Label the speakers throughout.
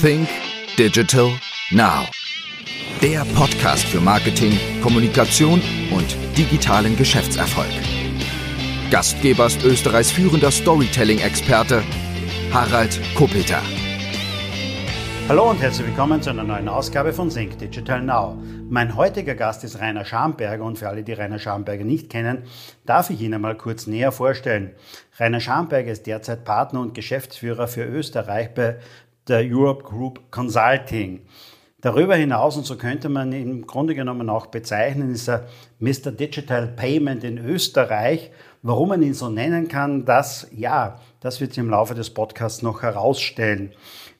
Speaker 1: Think Digital Now. Der Podcast für Marketing, Kommunikation und digitalen Geschäftserfolg. Gastgeber ist Österreichs führender Storytelling-Experte Harald Kopeter.
Speaker 2: Hallo und herzlich willkommen zu einer neuen Ausgabe von Think Digital Now. Mein heutiger Gast ist Rainer Schamberger und für alle, die Rainer Schamberger nicht kennen, darf ich ihn einmal kurz näher vorstellen. Rainer Schamberger ist derzeit Partner und Geschäftsführer für Österreich bei der Europe Group Consulting. Darüber hinaus, und so könnte man ihn im Grunde genommen auch bezeichnen, ist er Mr. Digital Payment in Österreich. Warum man ihn so nennen kann, das, ja, das wird sich im Laufe des Podcasts noch herausstellen.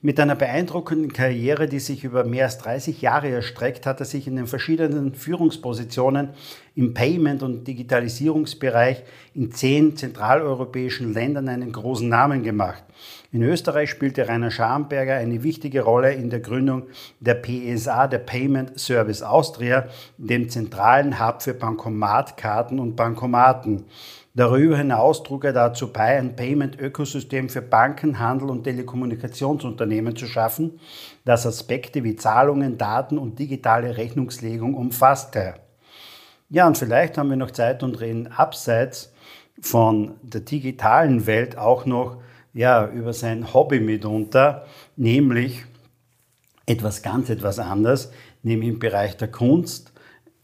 Speaker 2: Mit einer beeindruckenden Karriere, die sich über mehr als 30 Jahre erstreckt, hat er sich in den verschiedenen Führungspositionen im Payment- und Digitalisierungsbereich in zehn zentraleuropäischen Ländern einen großen Namen gemacht. In Österreich spielte Rainer Schamberger eine wichtige Rolle in der Gründung der PSA, der Payment Service Austria, dem zentralen Hub für Bankomatkarten und Bankomaten. Darüber hinaus trug er dazu bei, ein Payment-Ökosystem für Banken, Handel und Telekommunikationsunternehmen zu schaffen, das Aspekte wie Zahlungen, Daten und digitale Rechnungslegung umfasste. Ja, und vielleicht haben wir noch Zeit und reden abseits von der digitalen Welt auch noch ja, über sein Hobby mitunter, nämlich etwas ganz etwas anderes, nämlich im Bereich der Kunst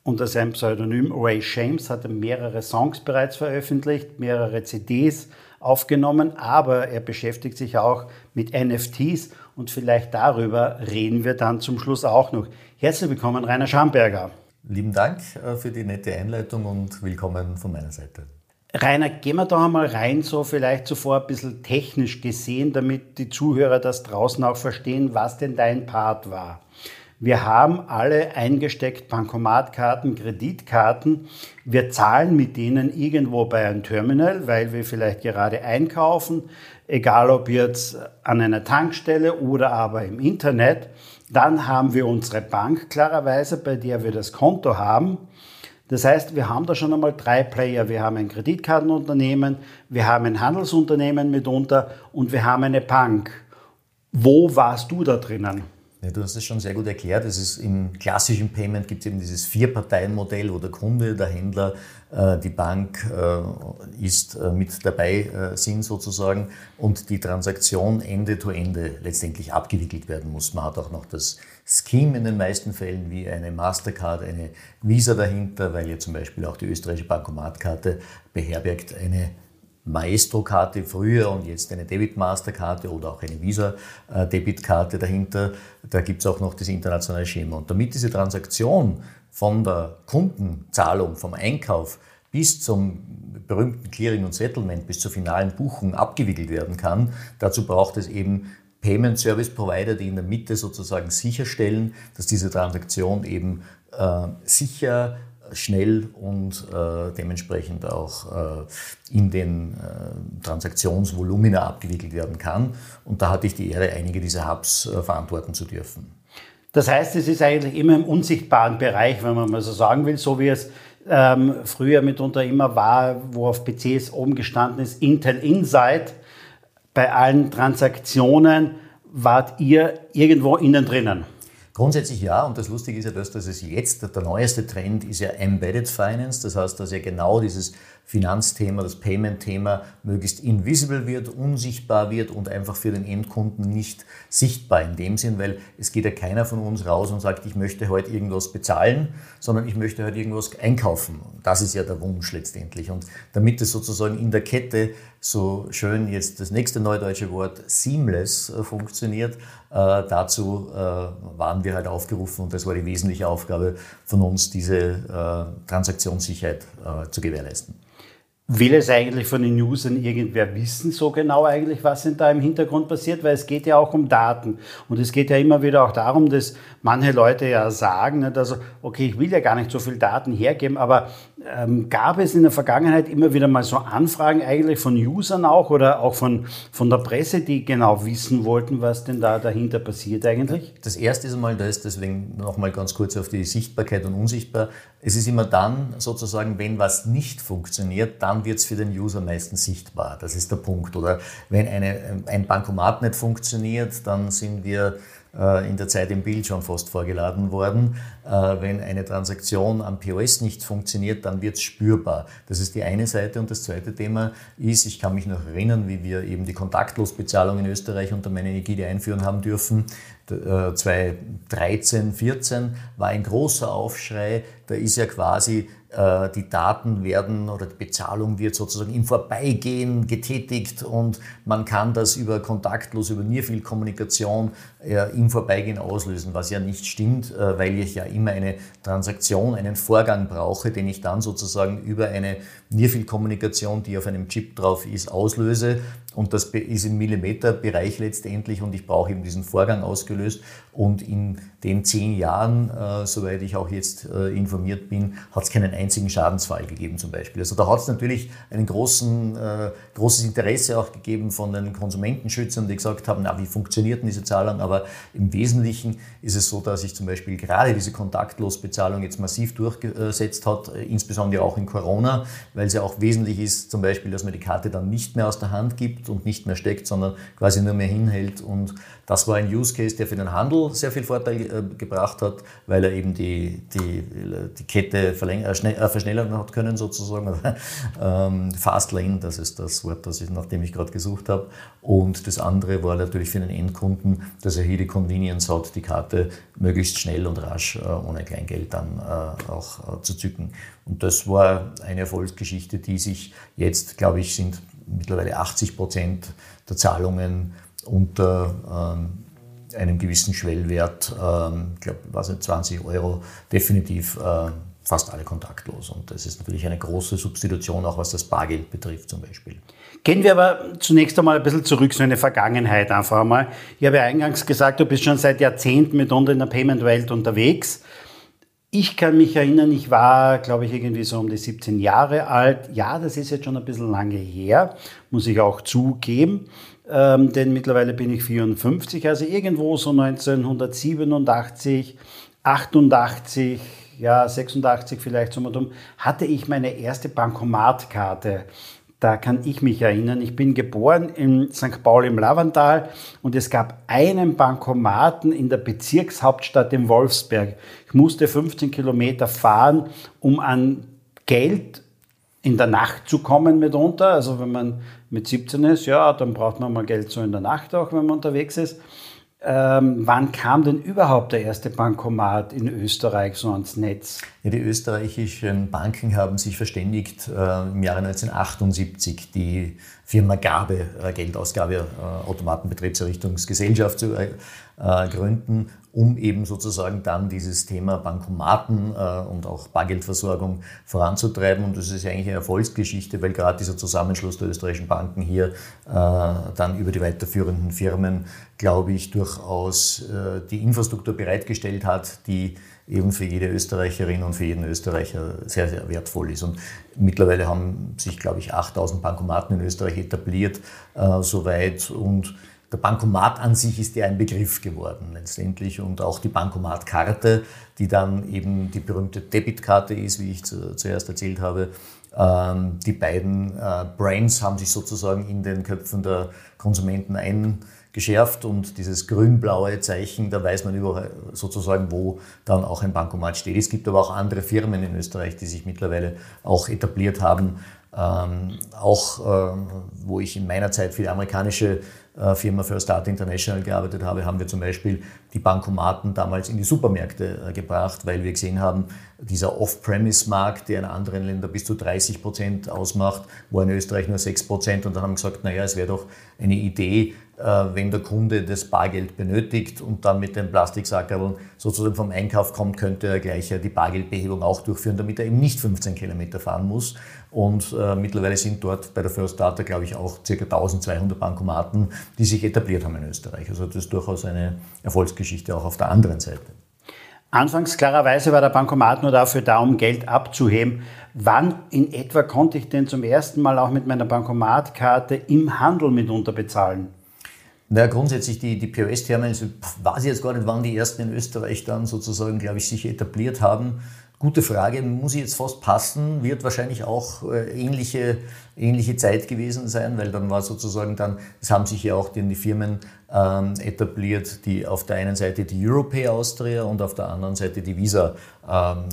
Speaker 2: unter seinem Pseudonym Ray James hat er mehrere Songs bereits veröffentlicht, mehrere CDs aufgenommen, aber er beschäftigt sich auch mit NFTs und vielleicht darüber reden wir dann zum Schluss auch noch. Herzlich willkommen, Rainer Schamberger.
Speaker 3: Lieben Dank äh, für die nette Einleitung und willkommen von meiner Seite.
Speaker 2: Rainer, gehen wir da einmal rein, so vielleicht zuvor ein bisschen technisch gesehen, damit die Zuhörer das draußen auch verstehen, was denn dein Part war. Wir haben alle eingesteckt Bankomatkarten, Kreditkarten. Wir zahlen mit denen irgendwo bei einem Terminal, weil wir vielleicht gerade einkaufen, egal ob jetzt an einer Tankstelle oder aber im Internet. Dann haben wir unsere Bank klarerweise, bei der wir das Konto haben. Das heißt, wir haben da schon einmal drei Player. Wir haben ein Kreditkartenunternehmen, wir haben ein Handelsunternehmen mitunter und wir haben eine Bank. Wo warst du da drinnen?
Speaker 3: Ja, du hast es schon sehr gut erklärt. Es ist im klassischen Payment gibt es eben dieses Vier-Parteien-Modell, wo der Kunde, der Händler, äh, die Bank äh, ist äh, mit dabei sind sozusagen und die Transaktion Ende zu Ende letztendlich abgewickelt werden muss. Man hat auch noch das Scheme in den meisten Fällen wie eine Mastercard, eine Visa dahinter, weil ja zum Beispiel auch die österreichische Bankomatkarte beherbergt eine Maestro-Karte früher und jetzt eine Debit-Master-Karte oder auch eine Visa-Debit-Karte dahinter. Da gibt es auch noch das internationale Schema. Und damit diese Transaktion von der Kundenzahlung, vom Einkauf bis zum berühmten Clearing und Settlement, bis zur finalen Buchung abgewickelt werden kann, dazu braucht es eben Payment Service Provider, die in der Mitte sozusagen sicherstellen, dass diese Transaktion eben äh, sicher schnell und äh, dementsprechend auch äh, in den äh, Transaktionsvolumina abgewickelt werden kann. Und da hatte ich die Ehre, einige dieser Hubs äh, verantworten zu dürfen.
Speaker 2: Das heißt, es ist eigentlich immer im unsichtbaren Bereich, wenn man mal so sagen will, so wie es ähm, früher mitunter immer war, wo auf PCs oben gestanden ist, Intel Insight. Bei allen Transaktionen wart ihr irgendwo innen drinnen.
Speaker 3: Grundsätzlich ja, und das Lustige ist ja das, dass es jetzt, der neueste Trend ist ja Embedded Finance, das heißt, dass ja genau dieses Finanzthema, das Payment-Thema möglichst invisible wird, unsichtbar wird und einfach für den Endkunden nicht sichtbar in dem Sinn, weil es geht ja keiner von uns raus und sagt, ich möchte heute irgendwas bezahlen, sondern ich möchte heute irgendwas einkaufen. Das ist ja der Wunsch letztendlich. Und damit es sozusagen in der Kette so schön jetzt das nächste neudeutsche Wort seamless äh, funktioniert, äh, dazu äh, waren wir halt aufgerufen und das war die wesentliche Aufgabe von uns, diese äh, Transaktionssicherheit äh, zu gewährleisten.
Speaker 2: Will es eigentlich von den Usern irgendwer wissen, so genau eigentlich, was denn da im Hintergrund passiert? Weil es geht ja auch um Daten. Und es geht ja immer wieder auch darum, dass manche Leute ja sagen, nicht? also, okay, ich will ja gar nicht so viel Daten hergeben, aber ähm, gab es in der Vergangenheit immer wieder mal so Anfragen eigentlich von Usern auch oder auch von, von der Presse, die genau wissen wollten, was denn da dahinter passiert eigentlich?
Speaker 3: Das erste ist einmal das, deswegen nochmal ganz kurz auf die Sichtbarkeit und Unsichtbar. Es ist immer dann sozusagen, wenn was nicht funktioniert, dann wird es für den User meistens sichtbar. Das ist der Punkt. Oder wenn eine, ein Bankomat nicht funktioniert, dann sind wir in der Zeit im Bild schon fast vorgeladen worden. Äh, wenn eine Transaktion am POS nicht funktioniert, dann wird es spürbar. Das ist die eine Seite. Und das zweite Thema ist, ich kann mich noch erinnern, wie wir eben die Kontaktlosbezahlung in Österreich unter meiner Ägide einführen haben dürfen. 2013, 14 war ein großer Aufschrei. Da ist ja quasi äh, die Daten werden oder die Bezahlung wird sozusagen im Vorbeigehen getätigt und man kann das über kontaktlos, über nie viel Kommunikation äh, im Vorbeigehen auslösen, was ja nicht stimmt, äh, weil ich ja immer eine Transaktion, einen Vorgang brauche, den ich dann sozusagen über eine nie viel Kommunikation, die auf einem Chip drauf ist, auslöse. Und das ist im Millimeterbereich letztendlich und ich brauche eben diesen Vorgang ausgelöst. Und in den zehn Jahren, äh, soweit ich auch jetzt äh, informiert bin, hat es keinen einzigen Schadensfall gegeben zum Beispiel. Also da hat es natürlich ein äh, großes Interesse auch gegeben von den Konsumentenschützern, die gesagt haben, na, wie funktioniert denn diese Zahlung? Aber im Wesentlichen ist es so, dass sich zum Beispiel gerade diese Kontaktlosbezahlung jetzt massiv durchgesetzt hat, äh, insbesondere auch in Corona, weil es ja auch wesentlich ist, zum Beispiel, dass man die Karte dann nicht mehr aus der Hand gibt und nicht mehr steckt, sondern quasi nur mehr hinhält. Und das war ein Use Case, der für den Handel sehr viel Vorteil äh, gebracht hat, weil er eben die, die, die Kette äh, verschnellern hat können sozusagen. ähm, Fast Lane, das ist das Wort, das ich, nach dem ich gerade gesucht habe. Und das andere war natürlich für den Endkunden, dass er hier die Convenience hat, die Karte möglichst schnell und rasch äh, ohne Kleingeld dann äh, auch äh, zu zücken. Und das war eine Erfolgsgeschichte, die sich jetzt, glaube ich, sind mittlerweile 80 Prozent der Zahlungen unter ähm, einem gewissen Schwellwert, ähm, ich glaube, was nicht, 20 Euro, definitiv äh, fast alle kontaktlos. Und das ist natürlich eine große Substitution, auch was das Bargeld betrifft zum Beispiel.
Speaker 2: Gehen wir aber zunächst einmal ein bisschen zurück, so in die Vergangenheit einfach einmal. Ich habe ja eingangs gesagt, du bist schon seit Jahrzehnten mitunter in der Payment-Welt unterwegs. Ich kann mich erinnern, ich war, glaube ich, irgendwie so um die 17 Jahre alt. Ja, das ist jetzt schon ein bisschen lange her, muss ich auch zugeben ähm, denn mittlerweile bin ich 54, also irgendwo so 1987, 88, ja 86 vielleicht so mal dumm, hatte ich meine erste Bankomatkarte. Da kann ich mich erinnern. Ich bin geboren in St. Paul im Lavantal und es gab einen Bankomaten in der Bezirkshauptstadt in Wolfsberg. Ich musste 15 Kilometer fahren, um an Geld in der Nacht zu kommen mitunter. Also wenn man mit 17 ist, ja, dann braucht man mal Geld so in der Nacht auch, wenn man unterwegs ist. Ähm, wann kam denn überhaupt der erste Bankomat in Österreich so ans Netz?
Speaker 3: Ja, die österreichischen Banken haben sich verständigt, äh, im Jahre 1978 die Firma Gabe, äh, Geldausgabe, äh, Automatenbetriebserrichtungsgesellschaft zu äh, gründen um eben sozusagen dann dieses Thema Bankomaten äh, und auch Bargeldversorgung voranzutreiben. Und das ist eigentlich eine Erfolgsgeschichte, weil gerade dieser Zusammenschluss der österreichischen Banken hier äh, dann über die weiterführenden Firmen, glaube ich, durchaus äh, die Infrastruktur bereitgestellt hat, die eben für jede Österreicherin und für jeden Österreicher sehr, sehr wertvoll ist. Und mittlerweile haben sich, glaube ich, 8000 Bankomaten in Österreich etabliert, äh, soweit. Und der Bankomat an sich ist ja ein Begriff geworden letztendlich und auch die Bankomatkarte, die dann eben die berühmte Debitkarte ist, wie ich zu, zuerst erzählt habe. Ähm, die beiden äh, Brains haben sich sozusagen in den Köpfen der Konsumenten eingeschärft und dieses grün-blaue Zeichen, da weiß man überall sozusagen, wo dann auch ein Bankomat steht. Es gibt aber auch andere Firmen in Österreich, die sich mittlerweile auch etabliert haben, ähm, auch ähm, wo ich in meiner Zeit für die amerikanische äh, Firma First Start International gearbeitet habe, haben wir zum Beispiel die Bankomaten damals in die Supermärkte äh, gebracht, weil wir gesehen haben, dieser Off-Premise-Markt, der in anderen Ländern bis zu 30 Prozent ausmacht, war in Österreich nur 6 Prozent. Und dann haben wir gesagt, naja, es wäre doch eine Idee, wenn der Kunde das Bargeld benötigt und dann mit dem Plastiksackerl sozusagen vom Einkauf kommt, könnte er gleich die Bargeldbehebung auch durchführen, damit er eben nicht 15 Kilometer fahren muss. Und äh, mittlerweile sind dort bei der First Data, glaube ich, auch ca. 1200 Bankomaten, die sich etabliert haben in Österreich. Also das ist durchaus eine Erfolgsgeschichte auch auf der anderen Seite.
Speaker 2: Anfangs klarerweise war der Bankomat nur dafür da, um Geld abzuheben. Wann in etwa konnte ich denn zum ersten Mal auch mit meiner Bankomatkarte im Handel mitunter bezahlen?
Speaker 3: Naja, grundsätzlich die, die POS-Terminals, weiß ich jetzt gar nicht, wann die ersten in Österreich dann sozusagen, glaube ich, sich etabliert haben. Gute Frage, muss ich jetzt fast passen, wird wahrscheinlich auch äh, ähnliche, ähnliche Zeit gewesen sein, weil dann war sozusagen dann, es haben sich ja auch die, die Firmen ähm, etabliert, die auf der einen Seite die Europay Austria und auf der anderen Seite die Visa ähm,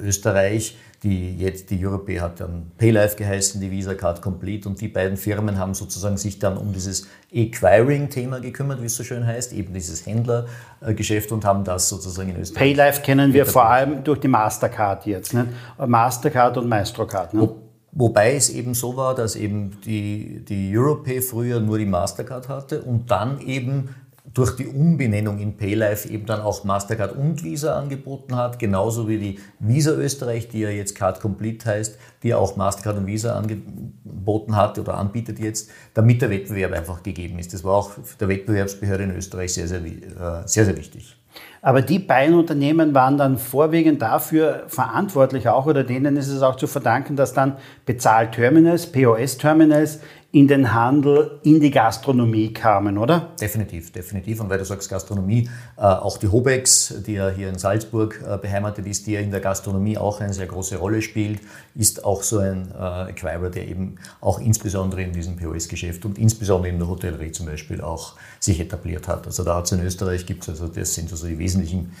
Speaker 3: Österreich die jetzt, die Europay hat dann Paylife geheißen, die Visa Card Complete und die beiden Firmen haben sozusagen sich dann um dieses Acquiring-Thema gekümmert, wie es so schön heißt, eben dieses Händlergeschäft und haben das sozusagen in Österreich.
Speaker 2: Paylife kennen wir vor allem durch die Mastercard jetzt, ne? Mastercard und Maestrocard. Ne?
Speaker 3: Wobei es eben so war, dass eben die, die Europay früher nur die Mastercard hatte und dann eben durch die Umbenennung in PayLife eben dann auch Mastercard und Visa angeboten hat, genauso wie die Visa Österreich, die ja jetzt Card Complete heißt, die ja auch Mastercard und Visa angeboten hat oder anbietet jetzt, damit der Wettbewerb einfach gegeben ist. Das war auch der Wettbewerbsbehörde in Österreich sehr, sehr, äh, sehr, sehr wichtig.
Speaker 2: Aber die beiden Unternehmen waren dann vorwiegend dafür verantwortlich auch oder denen ist es auch zu verdanken, dass dann Bezahlterminals, POS-Terminals in den Handel, in die Gastronomie kamen, oder?
Speaker 3: Definitiv, definitiv. Und weil du sagst Gastronomie, äh, auch die Hobex, die ja hier in Salzburg äh, beheimatet ist, die ja in der Gastronomie auch eine sehr große Rolle spielt, ist auch so ein äh, Acquirer, der eben auch insbesondere in diesem POS-Geschäft und insbesondere in der Hotellerie zum Beispiel auch sich etabliert hat. Also da hat es in Österreich, gibt also das sind also die wesentlichen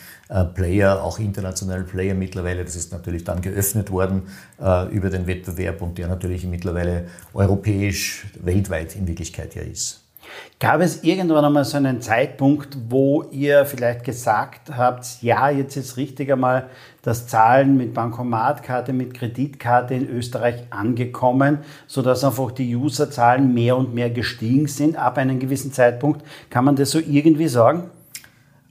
Speaker 3: Player, auch internationale Player mittlerweile. Das ist natürlich dann geöffnet worden äh, über den Wettbewerb und der natürlich mittlerweile europäisch, weltweit in Wirklichkeit ja ist.
Speaker 2: Gab es irgendwann einmal so einen Zeitpunkt, wo ihr vielleicht gesagt habt, ja, jetzt ist richtig einmal das Zahlen mit Bankomatkarte, mit Kreditkarte in Österreich angekommen, sodass einfach die Userzahlen mehr und mehr gestiegen sind ab einem gewissen Zeitpunkt? Kann man das so irgendwie sagen?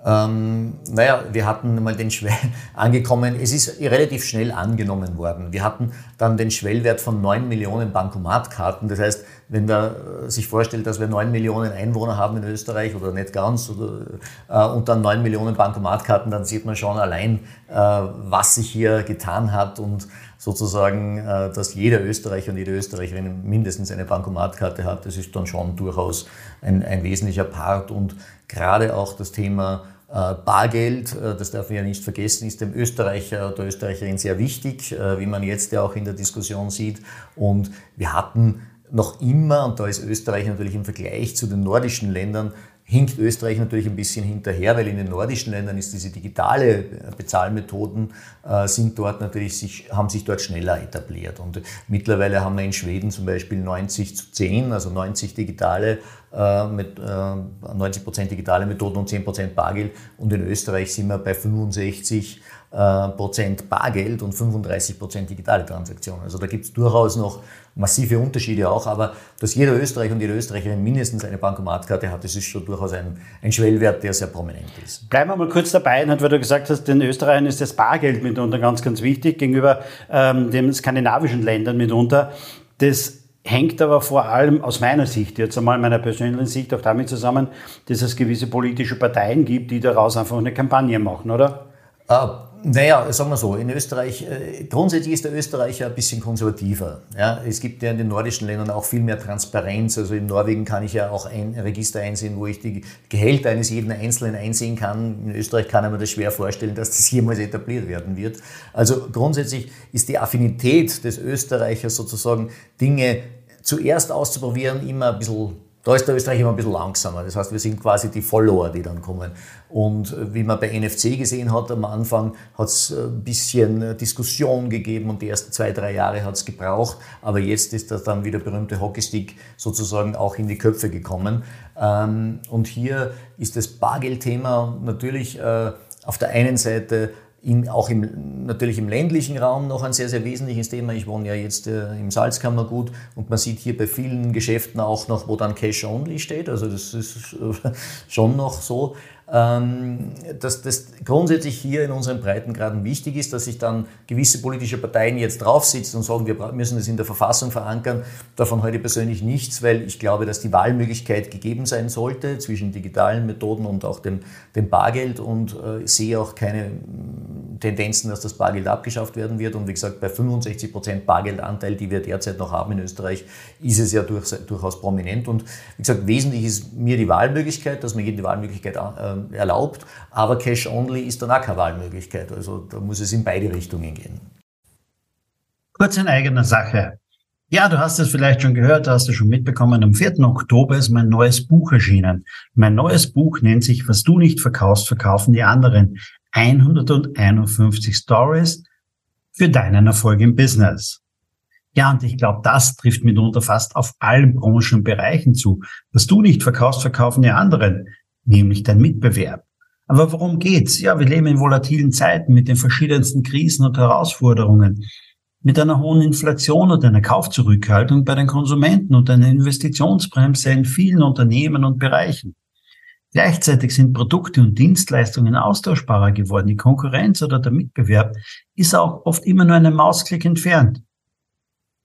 Speaker 3: Ähm, naja, wir hatten mal den Schwell angekommen, es ist relativ schnell angenommen worden. Wir hatten dann den Schwellwert von 9 Millionen Bankomatkarten. Das heißt, wenn man sich vorstellt, dass wir 9 Millionen Einwohner haben in Österreich oder nicht ganz oder, äh, und dann 9 Millionen Bankomatkarten, dann sieht man schon allein, äh, was sich hier getan hat und sozusagen, äh, dass jeder Österreicher und jede Österreicherin mindestens eine Bankomatkarte hat. Das ist dann schon durchaus ein, ein wesentlicher Part und gerade auch das Thema äh, Bargeld, äh, das darf man ja nicht vergessen, ist dem Österreicher oder Österreicherin sehr wichtig, äh, wie man jetzt ja auch in der Diskussion sieht. Und wir hatten noch immer, und da ist Österreich natürlich im Vergleich zu den nordischen Ländern hinkt Österreich natürlich ein bisschen hinterher, weil in den nordischen Ländern ist diese digitale Bezahlmethoden äh, sind dort natürlich sich, haben sich dort schneller etabliert. Und mittlerweile haben wir in Schweden zum Beispiel 90 zu 10, also 90 digitale äh, mit äh, 90 Prozent digitale Methoden und 10 Prozent Bargeld. Und in Österreich sind wir bei 65 äh, Prozent Bargeld und 35 Prozent digitale Transaktionen. Also da gibt es durchaus noch massive Unterschiede auch, aber dass jeder Österreicher und jede Österreicherin mindestens eine Bankomatkarte hat, das ist schon durchaus ein, ein Schwellwert, der sehr prominent ist.
Speaker 2: Bleiben wir mal kurz dabei, weil du gesagt hast, den Österreichern ist das Bargeld mitunter ganz, ganz wichtig gegenüber ähm, den skandinavischen Ländern mitunter. Das hängt aber vor allem aus meiner Sicht, jetzt einmal meiner persönlichen Sicht, auch damit zusammen, dass es gewisse politische Parteien gibt, die daraus einfach eine Kampagne machen, oder?
Speaker 3: Ah naja, sagen wir so, in Österreich, äh, grundsätzlich ist der Österreicher ein bisschen konservativer. Ja, es gibt ja in den nordischen Ländern auch viel mehr Transparenz. Also in Norwegen kann ich ja auch ein Register einsehen, wo ich die Gehälter eines jeden Einzelnen einsehen kann. In Österreich kann ich mir das schwer vorstellen, dass das jemals etabliert werden wird. Also grundsätzlich ist die Affinität des Österreichers sozusagen Dinge zuerst auszuprobieren immer ein bisschen da ist der Österreich immer ein bisschen langsamer. Das heißt, wir sind quasi die Follower, die dann kommen. Und äh, wie man bei NFC gesehen hat, am Anfang hat es äh, ein bisschen äh, Diskussion gegeben und die ersten zwei, drei Jahre hat es gebraucht. Aber jetzt ist das dann wieder berühmte Hockeystick sozusagen auch in die Köpfe gekommen. Ähm, und hier ist das Bargeldthema natürlich auf der einen Seite in, auch im, natürlich im ländlichen Raum noch ein sehr, sehr wesentliches Thema. Ich wohne ja jetzt äh, im Salzkammergut und man sieht hier bei vielen Geschäften auch noch, wo dann Cash Only steht. Also das ist äh, schon noch so. Ähm, dass das grundsätzlich hier in unseren Breitengraden wichtig ist, dass sich dann gewisse politische Parteien jetzt draufsitzen und sagen, wir müssen das in der Verfassung verankern. Davon heute persönlich nichts, weil ich glaube, dass die Wahlmöglichkeit gegeben sein sollte zwischen digitalen Methoden und auch dem, dem Bargeld und äh, sehe auch keine Tendenzen, dass das Bargeld abgeschafft werden wird. Und wie gesagt, bei 65 Prozent Bargeldanteil, die wir derzeit noch haben in Österreich, ist es ja durch, durchaus prominent. Und wie gesagt, wesentlich ist mir die Wahlmöglichkeit, dass man jedem die Wahlmöglichkeit äh, erlaubt. Aber Cash-Only ist dann auch keine Wahlmöglichkeit. Also da muss es in beide Richtungen gehen.
Speaker 2: Kurz in eigener Sache. Ja, du hast es vielleicht schon gehört, hast du schon mitbekommen. Am 4. Oktober ist mein neues Buch erschienen. Mein neues Buch nennt sich Was du nicht verkaufst, verkaufen die anderen. 151 Stories für deinen Erfolg im Business. Ja, und ich glaube, das trifft mitunter fast auf allen Branchen und Bereichen zu. Was du nicht verkaufst, verkaufen die anderen, nämlich dein Mitbewerb. Aber worum geht's? Ja, wir leben in volatilen Zeiten mit den verschiedensten Krisen und Herausforderungen mit einer hohen Inflation und einer Kaufzurückhaltung bei den Konsumenten und einer Investitionsbremse in vielen Unternehmen und Bereichen. Gleichzeitig sind Produkte und Dienstleistungen austauschbarer geworden. Die Konkurrenz oder der Mitbewerb ist auch oft immer nur einen Mausklick entfernt.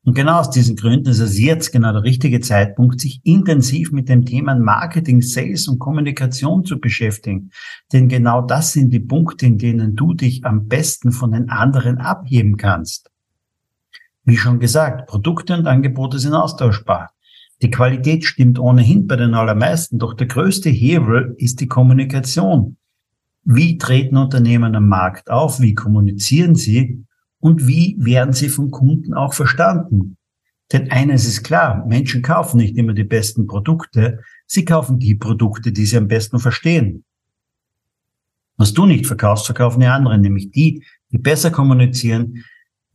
Speaker 2: Und genau aus diesen Gründen ist es jetzt genau der richtige Zeitpunkt, sich intensiv mit dem Thema Marketing, Sales und Kommunikation zu beschäftigen. Denn genau das sind die Punkte, in denen du dich am besten von den anderen abheben kannst. Wie schon gesagt, Produkte und Angebote sind austauschbar. Die Qualität stimmt ohnehin bei den allermeisten, doch der größte Hebel ist die Kommunikation. Wie treten Unternehmen am Markt auf? Wie kommunizieren sie? Und wie werden sie von Kunden auch verstanden? Denn eines ist klar, Menschen kaufen nicht immer die besten Produkte, sie kaufen die Produkte, die sie am besten verstehen. Was du nicht verkaufst, verkaufen die anderen, nämlich die, die besser kommunizieren,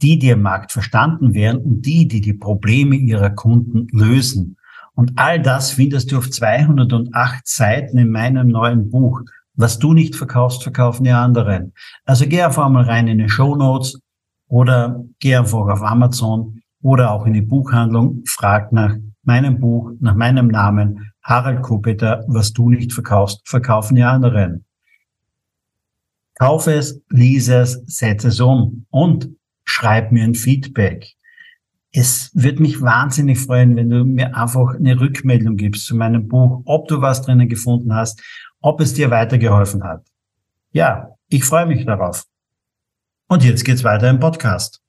Speaker 2: die, die im Markt verstanden werden und die, die die Probleme ihrer Kunden lösen. Und all das findest du auf 208 Seiten in meinem neuen Buch. Was du nicht verkaufst, verkaufen die anderen. Also geh einfach mal rein in die Show Notes oder geh einfach auf Amazon oder auch in die Buchhandlung, frag nach meinem Buch, nach meinem Namen, Harald Kupeter, was du nicht verkaufst, verkaufen die anderen. Kauf es, lies es, setze es um und schreib mir ein Feedback. Es würde mich wahnsinnig freuen, wenn du mir einfach eine Rückmeldung gibst zu meinem Buch, ob du was drinnen gefunden hast, ob es dir weitergeholfen hat. Ja, ich freue mich darauf. Und jetzt geht's weiter im Podcast.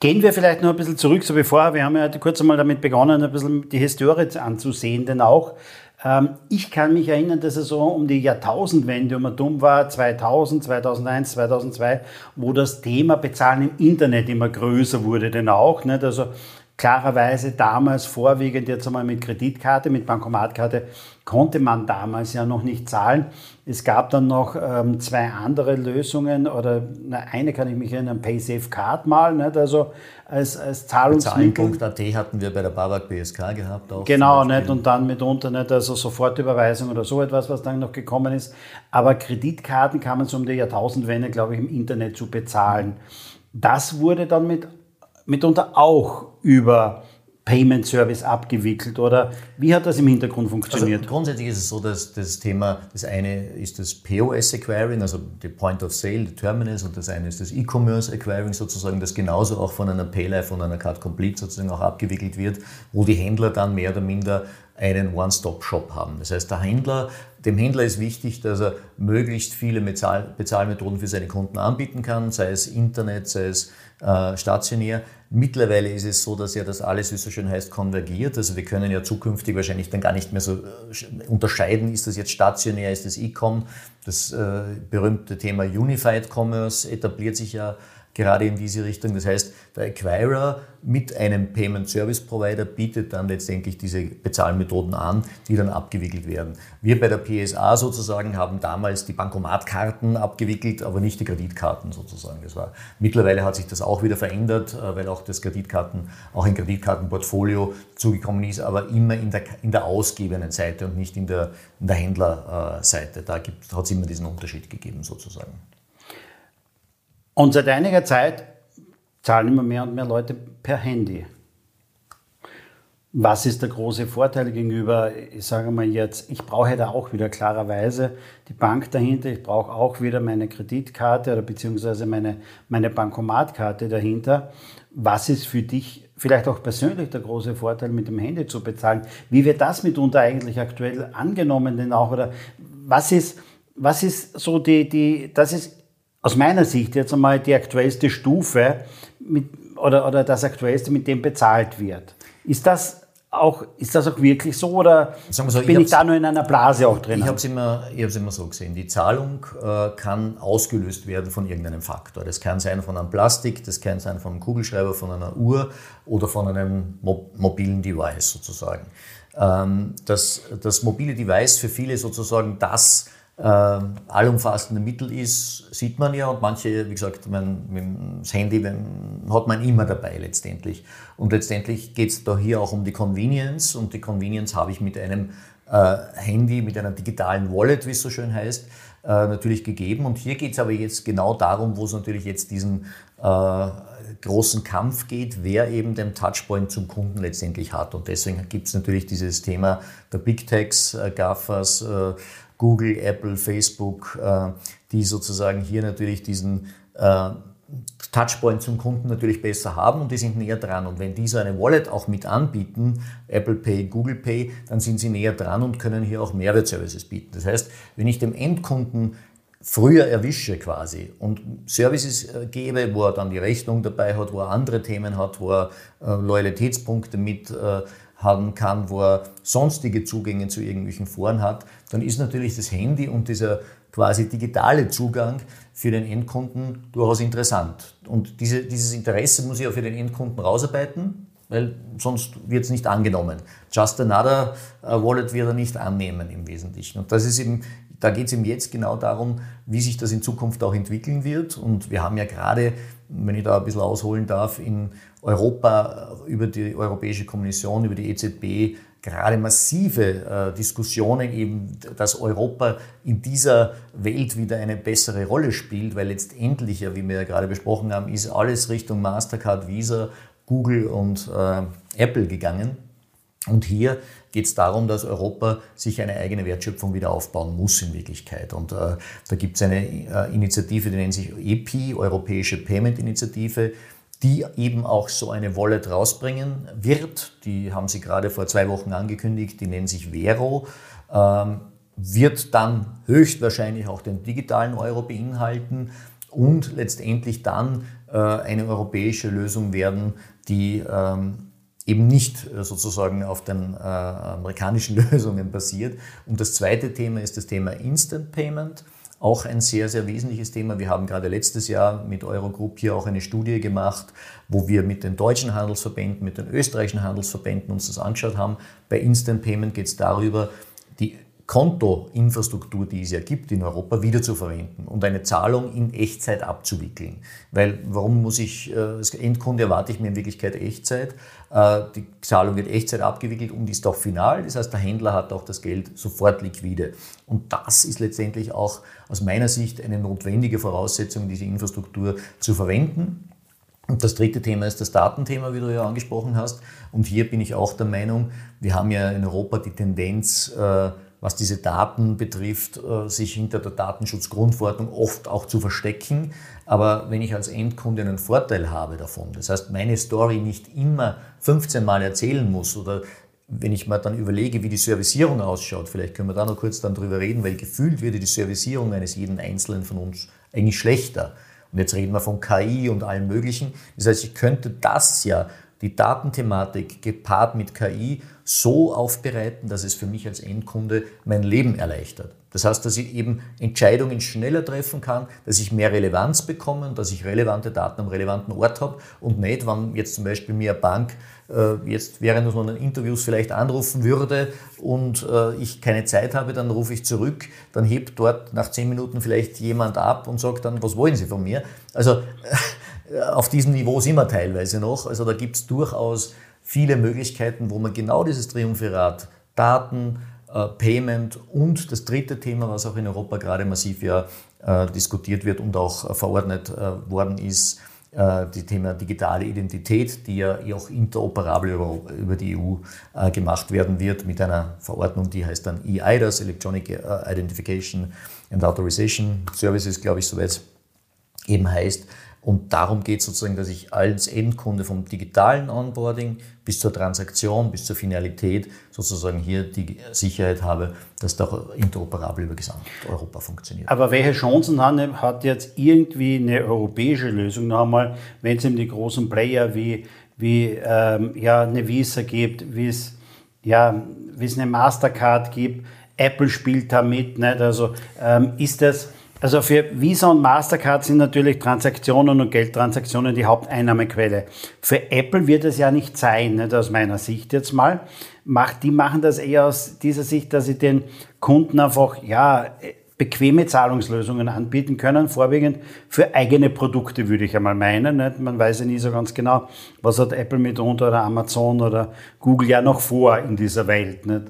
Speaker 2: Gehen wir vielleicht noch ein bisschen zurück, so bevor wir haben ja kurz einmal damit begonnen, ein bisschen die Historie anzusehen, denn auch ähm, ich kann mich erinnern, dass es so um die Jahrtausendwende um dumm war, 2000, 2001, 2002, wo das Thema Bezahlen im Internet immer größer wurde, denn auch, nicht? also klarerweise damals vorwiegend jetzt einmal mit Kreditkarte, mit Bankomatkarte konnte man damals ja noch nicht zahlen. Es gab dann noch ähm, zwei andere Lösungen oder na, eine kann ich mich erinnern, PaySafe Card mal, nicht? also als, als Zahlungsmittel.
Speaker 3: Bezahlen.at hatten wir bei der BAWAG BSK gehabt
Speaker 2: auch. Genau, nicht? und dann mitunter nicht, also Sofortüberweisung oder so etwas, was dann noch gekommen ist. Aber Kreditkarten kann man so um die Jahrtausendwende, glaube ich, im Internet zu bezahlen. Das wurde dann mit, mitunter auch über Payment Service abgewickelt oder wie hat das im Hintergrund funktioniert?
Speaker 3: Also grundsätzlich ist es so, dass das Thema, das eine ist das POS Acquiring, also die Point of Sale, die Terminals und das eine ist das E-Commerce Acquiring sozusagen, das genauso auch von einer Paylife und einer Card Complete sozusagen auch abgewickelt wird, wo die Händler dann mehr oder minder einen One-Stop-Shop haben. Das heißt, der Händler, dem Händler ist wichtig, dass er möglichst viele Bezahl Bezahlmethoden für seine Kunden anbieten kann, sei es Internet, sei es äh, stationär. Mittlerweile ist es so, dass ja das alles, wie es so schön heißt, konvergiert. Also wir können ja zukünftig wahrscheinlich dann gar nicht mehr so äh, unterscheiden, ist das jetzt stationär, ist das E-Com. Das äh, berühmte Thema Unified Commerce etabliert sich ja gerade in diese Richtung. Das heißt, der Acquirer mit einem Payment Service Provider bietet dann letztendlich diese Bezahlmethoden an, die dann abgewickelt werden. Wir bei der PSA sozusagen haben damals die Bankomatkarten abgewickelt, aber nicht die Kreditkarten sozusagen. Das war, mittlerweile hat sich das auch wieder verändert, äh, weil auch das Kreditkarten, auch ein Kreditkartenportfolio zugekommen ist, aber immer in der, in der ausgebenden Seite und nicht in der, in der Händlerseite. Da hat es immer diesen Unterschied gegeben sozusagen.
Speaker 2: Und seit einiger Zeit zahlen immer mehr und mehr Leute per Handy. Was ist der große Vorteil gegenüber, ich sage mal jetzt, ich brauche da auch wieder klarerweise die Bank dahinter, ich brauche auch wieder meine Kreditkarte oder beziehungsweise meine, meine Bankomatkarte dahinter. Was ist für dich vielleicht auch persönlich der große Vorteil, mit dem Handy zu bezahlen? Wie wird das mitunter eigentlich aktuell angenommen denn auch? Oder was ist, was ist so die, die, das ist aus meiner Sicht jetzt einmal die aktuellste Stufe mit, oder, oder das aktuellste, mit dem bezahlt wird. Ist das auch, ist das auch wirklich so oder so, bin ich, ich da nur in einer Blase auch drin?
Speaker 3: Ich habe es immer, immer so gesehen. Die Zahlung äh, kann ausgelöst werden von irgendeinem Faktor. Das kann sein von einem Plastik, das kann sein von einem Kugelschreiber, von einer Uhr oder von einem mo mobilen Device sozusagen. Ähm, das, das mobile Device für viele sozusagen das allumfassende Mittel ist, sieht man ja. Und manche, wie gesagt, mein, das Handy wenn, hat man immer dabei letztendlich. Und letztendlich geht es da hier auch um die Convenience. Und die Convenience habe ich mit einem äh, Handy, mit einer digitalen Wallet, wie es so schön heißt, äh, natürlich gegeben. Und hier geht es aber jetzt genau darum, wo es natürlich jetzt diesen äh, großen Kampf geht, wer eben den Touchpoint zum Kunden letztendlich hat. Und deswegen gibt es natürlich dieses Thema der Big Techs, äh, GAFAs, äh, Google, Apple, Facebook, äh, die sozusagen hier natürlich diesen äh, Touchpoint zum Kunden natürlich besser haben und die sind näher dran. Und wenn die so eine Wallet auch mit anbieten, Apple Pay, Google Pay, dann sind sie näher dran und können hier auch Mehrwertservices bieten. Das heißt, wenn ich dem Endkunden früher erwische quasi und Services äh, gebe, wo er dann die Rechnung dabei hat, wo er andere Themen hat, wo er Loyalitätspunkte mit haben kann, wo er sonstige Zugänge zu irgendwelchen Foren hat, dann ist natürlich das Handy und dieser quasi digitale Zugang für den Endkunden durchaus interessant. Und diese, dieses Interesse muss ich auch für den Endkunden rausarbeiten, weil sonst wird es nicht angenommen. Just Another äh, Wallet wird er nicht annehmen im Wesentlichen. Und das ist eben, da geht es eben jetzt genau darum, wie sich das in Zukunft auch entwickeln wird. Und wir haben ja gerade, wenn ich da ein bisschen ausholen darf, in Europa über die Europäische Kommission, über die EZB gerade massive äh, Diskussionen eben, dass Europa in dieser Welt wieder eine bessere Rolle spielt, weil letztendlich, ja, wie wir ja gerade besprochen haben, ist alles Richtung Mastercard, Visa, Google und äh, Apple gegangen. Und hier geht es darum, dass Europa sich eine eigene Wertschöpfung wieder aufbauen muss in Wirklichkeit. Und äh, da gibt es eine äh, Initiative, die nennt sich EPI, Europäische Payment Initiative die eben auch so eine Wallet rausbringen wird. Die haben sie gerade vor zwei Wochen angekündigt, die nennen sich Vero. Ähm, wird dann höchstwahrscheinlich auch den digitalen Euro beinhalten und letztendlich dann äh, eine europäische Lösung werden, die ähm, eben nicht äh, sozusagen auf den äh, amerikanischen Lösungen basiert. Und das zweite Thema ist das Thema Instant Payment auch ein sehr, sehr wesentliches Thema. Wir haben gerade letztes Jahr mit Eurogroup hier auch eine Studie gemacht, wo wir mit den deutschen Handelsverbänden, mit den österreichischen Handelsverbänden uns das angeschaut haben. Bei Instant Payment geht es darüber, die Kontoinfrastruktur, die es ja gibt in Europa, wieder zu verwenden und eine Zahlung in Echtzeit abzuwickeln. Weil warum muss ich, äh, als Endkunde erwarte ich mir in Wirklichkeit Echtzeit. Äh, die Zahlung wird Echtzeit abgewickelt und ist auch final. Das heißt, der Händler hat auch das Geld sofort liquide. Und das ist letztendlich auch aus meiner Sicht eine notwendige Voraussetzung, diese Infrastruktur zu verwenden. Und das dritte Thema ist das Datenthema, wie du ja angesprochen hast. Und hier bin ich auch der Meinung, wir haben ja in Europa die Tendenz, äh, was diese Daten betrifft, äh, sich hinter der Datenschutzgrundverordnung oft auch zu verstecken. Aber wenn ich als Endkunde einen Vorteil habe davon, das heißt, meine Story nicht immer 15 Mal erzählen muss oder wenn ich mir dann überlege, wie die Servicierung ausschaut, vielleicht können wir da noch kurz dann drüber reden, weil gefühlt würde die Servicierung eines jeden Einzelnen von uns eigentlich schlechter. Und jetzt reden wir von KI und allem Möglichen. Das heißt, ich könnte das ja die Datenthematik gepaart mit KI so aufbereiten, dass es für mich als Endkunde mein Leben erleichtert. Das heißt, dass ich eben Entscheidungen schneller treffen kann, dass ich mehr Relevanz bekomme, dass ich relevante Daten am relevanten Ort habe und nicht, wenn jetzt zum Beispiel mir eine Bank äh, jetzt während einen Interviews vielleicht anrufen würde und äh, ich keine Zeit habe, dann rufe ich zurück, dann hebt dort nach zehn Minuten vielleicht jemand ab und sagt dann, was wollen Sie von mir? Also auf diesem Niveau sind wir teilweise noch. Also da gibt es durchaus viele Möglichkeiten, wo man genau dieses Triumvirat Daten, äh, Payment und das dritte Thema, was auch in Europa gerade massiv ja äh, diskutiert wird und auch äh, verordnet äh, worden ist, äh, die Thema digitale Identität, die ja auch interoperabel über, über die EU äh, gemacht werden wird mit einer Verordnung, die heißt dann EIDAS, Electronic Identification and Authorization Services, glaube ich, soweit eben heißt. Und darum geht es sozusagen, dass ich als Endkunde vom digitalen Onboarding bis zur Transaktion, bis zur Finalität sozusagen hier die Sicherheit habe, dass das auch interoperabel über Gesamteuropa funktioniert.
Speaker 2: Aber welche Chancen hat jetzt irgendwie eine europäische Lösung noch einmal, wenn es eben die großen Player wie, wie ähm, ja, eine Visa gibt, wie es ja, eine Mastercard gibt, Apple spielt da mit, nicht? also ähm, ist das also für Visa und Mastercard sind natürlich Transaktionen und Geldtransaktionen die Haupteinnahmequelle. Für Apple wird es ja nicht sein, nicht aus meiner Sicht jetzt mal. Die machen das eher aus dieser Sicht, dass sie den Kunden einfach, ja, bequeme Zahlungslösungen anbieten können, vorwiegend für eigene Produkte, würde ich einmal meinen. Nicht? Man weiß ja nie so ganz genau, was hat Apple mitunter oder Amazon oder Google ja noch vor in dieser Welt. Nicht?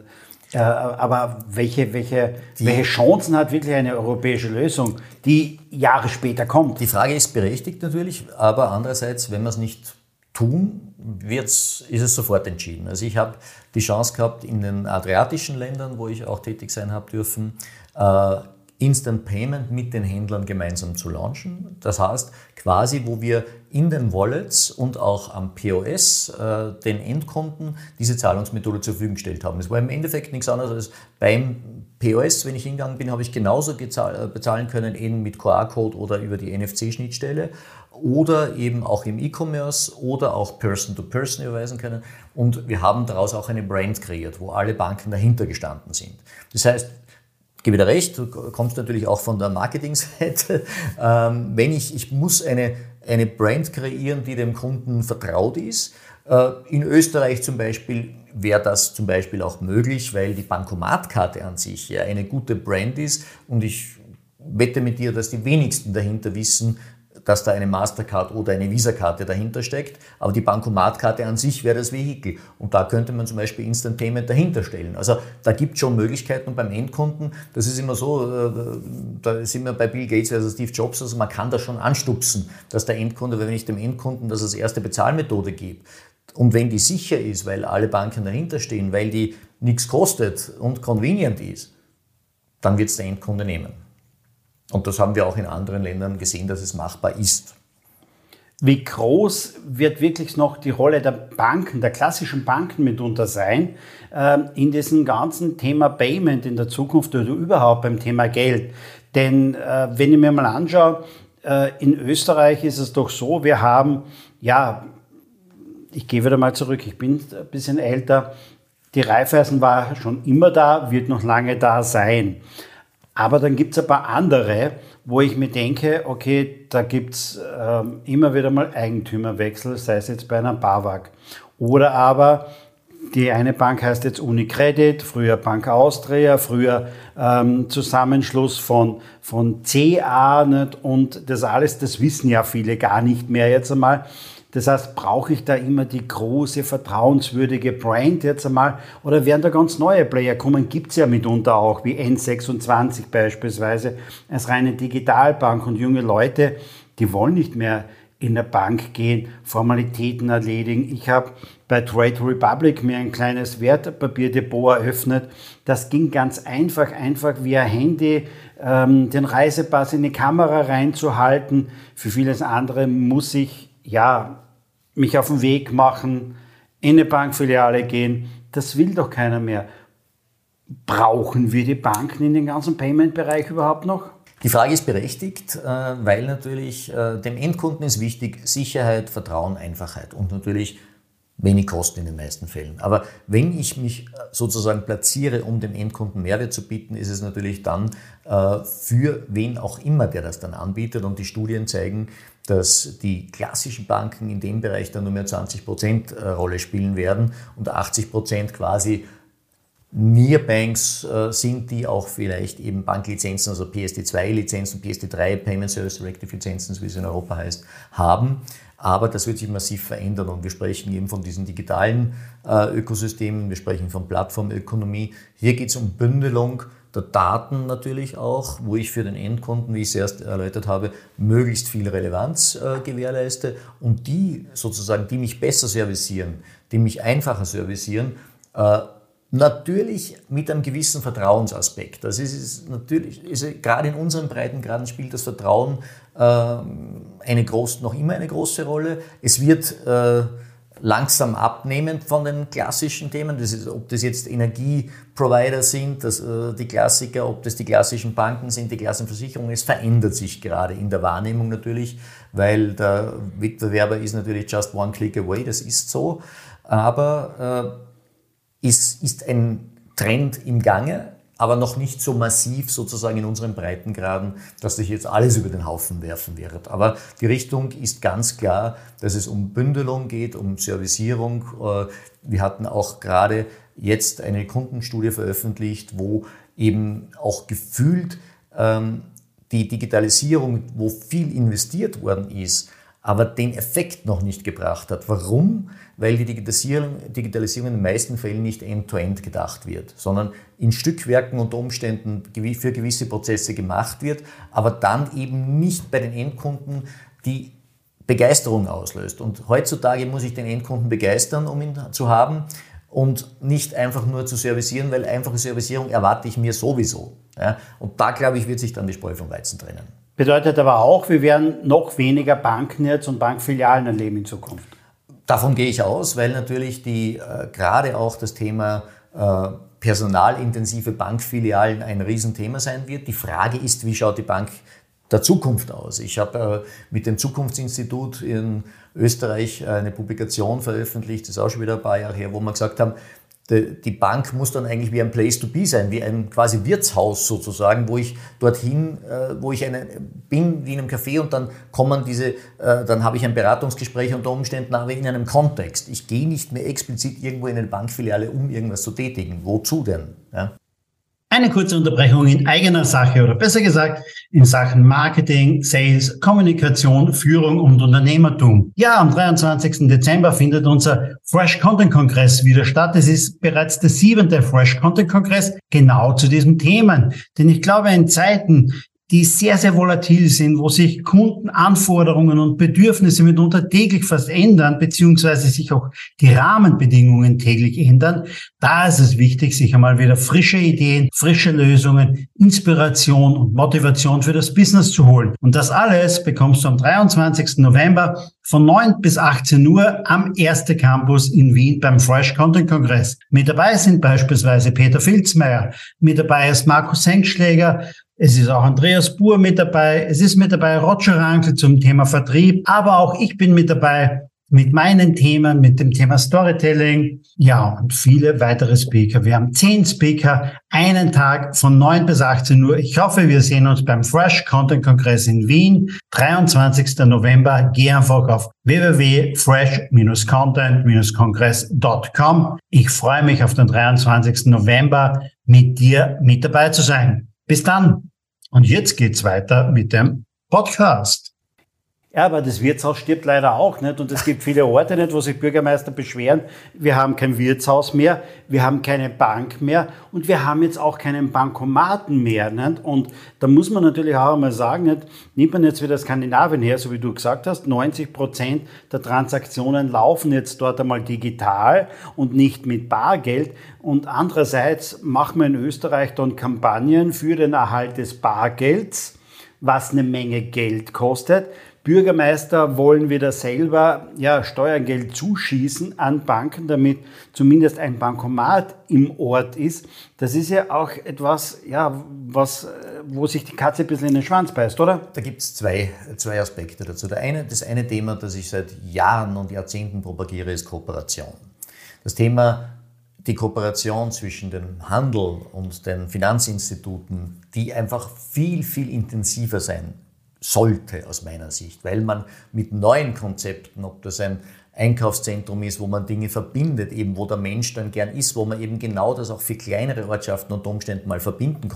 Speaker 2: Äh, aber welche, welche, welche Chancen hat wirklich eine europäische Lösung, die Jahre später kommt?
Speaker 3: Die Frage ist berechtigt natürlich, aber andererseits, wenn wir es nicht tun, wird's, ist es sofort entschieden. Also ich habe die Chance gehabt, in den adriatischen Ländern, wo ich auch tätig sein habe dürfen, äh, Instant Payment mit den Händlern gemeinsam zu launchen. Das heißt, quasi, wo wir in den Wallets und auch am POS äh, den Endkunden diese Zahlungsmethode zur Verfügung gestellt haben. Es war im Endeffekt nichts anderes als beim POS, wenn ich hingegangen bin, habe ich genauso äh, bezahlen können, eben mit QR-Code oder über die NFC-Schnittstelle oder eben auch im E-Commerce oder auch Person-to-Person -person überweisen können. Und wir haben daraus auch eine Brand kreiert, wo alle Banken dahinter gestanden sind. Das heißt, gebe dir recht, du kommst natürlich auch von der Marketingseite. Ähm, wenn ich, ich muss eine, eine Brand kreieren, die dem Kunden vertraut ist. Äh, in Österreich zum Beispiel wäre das zum Beispiel auch möglich, weil die Bankomatkarte an sich ja eine gute Brand ist und ich wette mit dir, dass die wenigsten dahinter wissen, dass da eine Mastercard oder eine Visa-Karte dahinter steckt, aber die Bankomatkarte an sich wäre das Vehikel. Und da könnte man zum Beispiel Instant Payment dahinter stellen. Also da gibt es schon Möglichkeiten und beim Endkunden, das ist immer so, äh, da sind wir bei Bill Gates also Steve Jobs, also man kann das schon anstupsen, dass der Endkunde, wenn ich dem Endkunden das als erste Bezahlmethode gebe, und wenn die sicher ist, weil alle Banken dahinter stehen, weil die nichts kostet und convenient ist, dann wird es der Endkunde nehmen. Und das haben wir auch in anderen Ländern gesehen, dass es machbar ist.
Speaker 2: Wie groß wird wirklich noch die Rolle der Banken, der klassischen Banken mitunter sein, ähm, in diesem ganzen Thema Payment in der Zukunft oder überhaupt beim Thema Geld? Denn äh, wenn ich mir mal anschaue, äh, in Österreich ist es doch so, wir haben, ja, ich gehe wieder mal zurück, ich bin ein bisschen älter, die Raiffeisen war schon immer da, wird noch lange da sein. Aber dann gibt es ein paar andere, wo ich mir denke, okay, da gibt es ähm, immer wieder mal Eigentümerwechsel, sei es jetzt bei einer BAWAG. Oder aber die eine Bank heißt jetzt Unicredit, früher Bank Austria, früher ähm, Zusammenschluss von, von CA nicht? und das alles, das wissen ja viele gar nicht mehr jetzt einmal. Das heißt, brauche ich da immer die große, vertrauenswürdige Brand jetzt einmal oder werden da ganz neue Player kommen? Gibt es ja mitunter auch, wie N26 beispielsweise, als reine Digitalbank und junge Leute, die wollen nicht mehr in der Bank gehen, Formalitäten erledigen. Ich habe bei Trade Republic mir ein kleines Wertpapierdepot eröffnet. Das ging ganz einfach, einfach via Handy ähm, den Reisepass in die Kamera reinzuhalten. Für vieles andere muss ich ja mich auf den Weg machen, in eine Bankfiliale gehen. Das will doch keiner mehr. Brauchen wir die Banken in den ganzen Payment-Bereich überhaupt noch?
Speaker 3: Die Frage ist berechtigt, äh, weil natürlich äh, dem Endkunden ist wichtig Sicherheit, Vertrauen, Einfachheit und natürlich wenig Kosten in den meisten Fällen. Aber wenn ich mich äh, sozusagen platziere, um dem Endkunden Mehrwert zu bieten, ist es natürlich dann für wen auch immer, der das dann anbietet. Und die Studien zeigen, dass die klassischen Banken in dem Bereich dann nur mehr 20 Prozent äh, Rolle spielen werden und 80 Prozent quasi Nearbanks äh, sind, die auch vielleicht eben Banklizenzen, also PSD2-Lizenzen, PSD3, Payment Service Directive Lizenzen, wie es in Europa heißt, haben. Aber das wird sich massiv verändern und wir sprechen eben von diesen digitalen äh, Ökosystemen, wir sprechen von Plattformökonomie. Hier geht es um Bündelung der Daten natürlich auch, wo ich für den Endkunden, wie ich es erst erläutert habe, möglichst viel Relevanz äh, gewährleiste und die sozusagen, die mich besser servicieren, die mich einfacher servicieren, äh, Natürlich mit einem gewissen Vertrauensaspekt. Das ist, ist natürlich, ist, gerade in unseren Breitengraden spielt das Vertrauen äh, eine groß, noch immer eine große Rolle. Es wird äh, langsam abnehmen von den klassischen Themen. Das ist, ob das jetzt Energieprovider sind, das, äh, die Klassiker, ob das die klassischen Banken sind, die klassischen Versicherungen. Es verändert sich gerade in der Wahrnehmung natürlich, weil der Wettbewerber ist natürlich just one click away, das ist so. Aber äh, es ist ein Trend im Gange aber noch nicht so massiv sozusagen in unseren Breitengraden, dass sich jetzt alles über den Haufen werfen wird. Aber die Richtung ist ganz klar, dass es um Bündelung geht, um Servicierung. Äh, wir hatten auch gerade jetzt eine Kundenstudie veröffentlicht, wo eben auch gefühlt ähm, die Digitalisierung, wo viel investiert worden ist, aber den Effekt noch nicht gebracht hat. Warum? Weil die Digitalisierung, Digitalisierung in den meisten Fällen nicht end-to-end -end gedacht wird, sondern in Stückwerken unter Umständen für gewisse Prozesse gemacht wird, aber dann eben nicht bei den Endkunden die Begeisterung auslöst. Und heutzutage muss ich den Endkunden begeistern, um ihn zu haben und nicht einfach nur zu servicieren, weil einfache Servicierung erwarte ich mir sowieso. Ja? Und da, glaube ich, wird sich dann die Spreu vom Weizen trennen.
Speaker 2: Bedeutet aber auch, wir werden noch weniger Banknetz und Bankfilialen erleben in Zukunft.
Speaker 3: Davon gehe ich aus, weil natürlich die äh, gerade auch das Thema äh, personalintensive Bankfilialen ein Riesenthema sein wird. Die Frage ist, wie schaut die Bank der Zukunft aus? Ich habe äh, mit dem Zukunftsinstitut in Österreich eine Publikation veröffentlicht, das ist auch schon wieder ein paar Jahre her, wo wir gesagt haben, die Bank muss dann eigentlich wie ein Place to be sein, wie ein quasi Wirtshaus sozusagen, wo ich dorthin, äh, wo ich eine, bin, wie in einem Café und dann kommen diese, äh, dann habe ich ein Beratungsgespräch unter Umständen aber in einem Kontext. Ich gehe nicht mehr explizit irgendwo in eine Bankfiliale, um irgendwas zu tätigen. Wozu denn? Ja?
Speaker 2: Eine kurze Unterbrechung in eigener Sache oder besser gesagt in Sachen Marketing, Sales, Kommunikation, Führung und Unternehmertum. Ja, am 23. Dezember findet unser Fresh Content Kongress wieder statt. Es ist bereits der siebente Fresh Content Kongress genau zu diesen Themen. Denn ich glaube, in Zeiten, die sehr, sehr volatil sind, wo sich Kundenanforderungen und Bedürfnisse mitunter täglich fast ändern, beziehungsweise sich auch die Rahmenbedingungen täglich ändern. Da ist es wichtig, sich einmal wieder frische Ideen, frische Lösungen, Inspiration und Motivation für das Business zu holen. Und das alles bekommst du am 23. November von 9 bis 18 Uhr am Erste Campus in Wien beim Fresh Content Kongress. Mit dabei sind beispielsweise Peter Filzmeier, mit dabei ist Markus Senkschläger, es ist auch Andreas Buhr mit dabei. Es ist mit dabei Roger Rankel zum Thema Vertrieb. Aber auch ich bin mit dabei mit meinen Themen, mit dem Thema Storytelling. Ja, und viele weitere Speaker. Wir haben zehn Speaker, einen Tag von 9 bis 18 Uhr. Ich hoffe, wir sehen uns beim Fresh Content Kongress in Wien, 23. November. Geh einfach auf www.fresh-content-kongress.com. Ich freue mich auf den 23. November mit dir mit dabei zu sein. Bis dann. Und jetzt geht's weiter mit dem Podcast. Ja, aber das Wirtshaus stirbt leider auch nicht. Und es gibt viele Orte nicht, wo sich Bürgermeister beschweren. Wir haben kein Wirtshaus mehr, wir haben keine Bank mehr und wir haben jetzt auch keinen Bankomaten mehr. Nicht? Und da muss man natürlich auch einmal sagen, nicht? nimmt man jetzt wieder Skandinavien her, so wie du gesagt hast, 90 Prozent der Transaktionen laufen jetzt dort einmal digital und nicht mit Bargeld. Und andererseits macht man in Österreich dann Kampagnen für den Erhalt des Bargelds, was eine Menge Geld kostet. Bürgermeister wollen wieder selber ja, Steuergeld zuschießen an Banken, damit zumindest ein Bankomat im Ort ist. Das ist ja auch etwas, ja, was, wo sich die Katze ein bisschen in den Schwanz beißt, oder?
Speaker 3: Da gibt es zwei, zwei Aspekte dazu. Der eine, das eine Thema, das ich seit Jahren und Jahrzehnten propagiere, ist Kooperation. Das Thema die Kooperation zwischen dem Handel und den Finanzinstituten, die einfach viel, viel intensiver sein sollte aus meiner Sicht, weil man mit neuen Konzepten, ob das ein Einkaufszentrum ist, wo man Dinge verbindet, eben wo der Mensch dann gern ist, wo man eben genau das auch für kleinere Ortschaften unter Umständen mal verbinden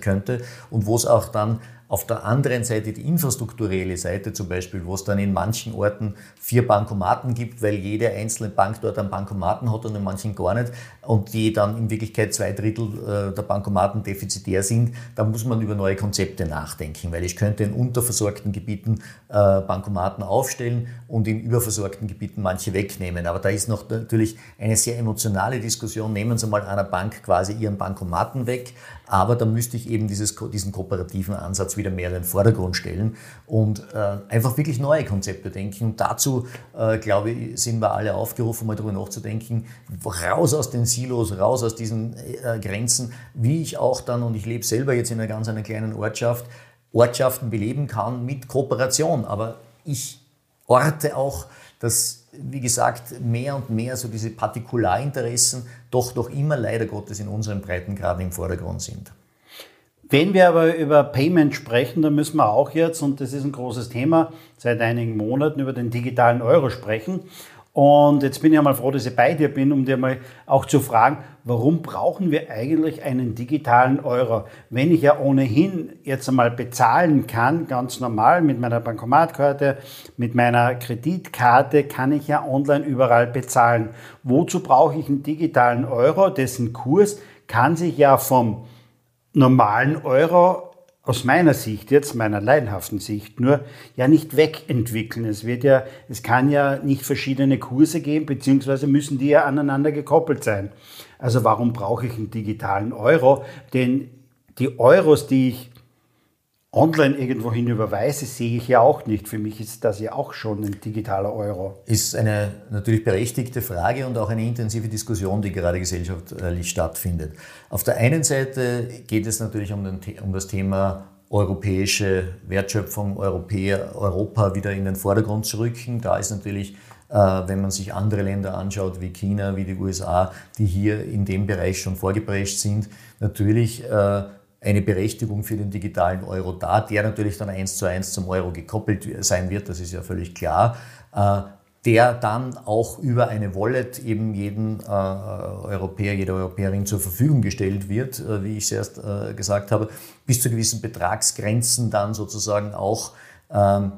Speaker 3: könnte und wo es auch dann Auf der anderen Seite die infrastrukturelle Seite zum Beispiel, wo es dann in manchen Orten vier Bankomaten gibt, weil jede einzelne Bank dort einen Bankomaten hat und in manchen gar nicht und die dann in Wirklichkeit zwei Drittel äh, der Bankomaten defizitär sind, da muss man über neue Konzepte nachdenken, weil ich könnte in unterversorgten Gebieten äh, Bankomaten aufstellen und in überversorgten Gebieten manche wegnehmen. Aber da ist noch natürlich eine sehr emotionale Diskussion. Nehmen Sie mal einer Bank quasi ihren Bankomaten weg, aber da müsste ich eben dieses, diesen kooperativen Ansatz wieder mehr in den Vordergrund stellen und äh, einfach wirklich neue Konzepte denken. Und dazu, äh, glaube ich, sind wir alle aufgerufen, mal darüber nachzudenken, raus aus den Silos, raus aus diesen äh, Grenzen, wie ich auch dann, und ich lebe selber jetzt in einer ganz einer kleinen Ortschaft, Ortschaften beleben kann mit Kooperation. Aber ich orte auch, dass, wie gesagt, mehr und mehr so diese Partikularinteressen doch noch immer leider Gottes in unseren Breitengraden im Vordergrund sind.
Speaker 2: Wenn wir aber über Payment sprechen, dann müssen wir auch jetzt, und das ist ein großes Thema, seit einigen Monaten über den digitalen Euro sprechen. Und jetzt bin ich einmal froh, dass ich bei dir bin, um dir mal auch zu fragen, warum brauchen wir eigentlich einen digitalen Euro? Wenn ich ja ohnehin jetzt einmal bezahlen kann, ganz normal mit meiner Bankomatkarte, mit meiner Kreditkarte, kann ich ja online überall bezahlen. Wozu brauche ich einen digitalen Euro? Dessen Kurs kann sich ja vom normalen Euro aus meiner Sicht, jetzt meiner leidenhaften Sicht, nur ja nicht wegentwickeln. Es wird ja, es kann ja nicht verschiedene Kurse geben, beziehungsweise müssen die ja aneinander gekoppelt sein. Also warum brauche ich einen digitalen Euro? Denn die Euros, die ich online irgendwohin überweise, sehe ich ja auch nicht. Für mich ist das ja auch schon ein digitaler Euro.
Speaker 3: Ist eine natürlich berechtigte Frage und auch eine intensive Diskussion, die gerade gesellschaftlich stattfindet. Auf der einen Seite geht es natürlich um, den, um das Thema europäische Wertschöpfung, Europäer, Europa wieder in den Vordergrund zu rücken. Da ist natürlich äh, wenn man sich andere Länder anschaut, wie China, wie die USA, die hier in dem Bereich schon vorgeprescht sind, natürlich äh, eine Berechtigung für den digitalen Euro da, der natürlich dann eins zu eins zum Euro gekoppelt sein wird, das ist ja völlig klar, äh, der dann auch über eine Wallet eben jedem äh, Europäer, jeder Europäerin zur Verfügung gestellt wird, äh, wie ich es erst gesagt habe, bis zu gewissen Betragsgrenzen dann sozusagen auch ähm,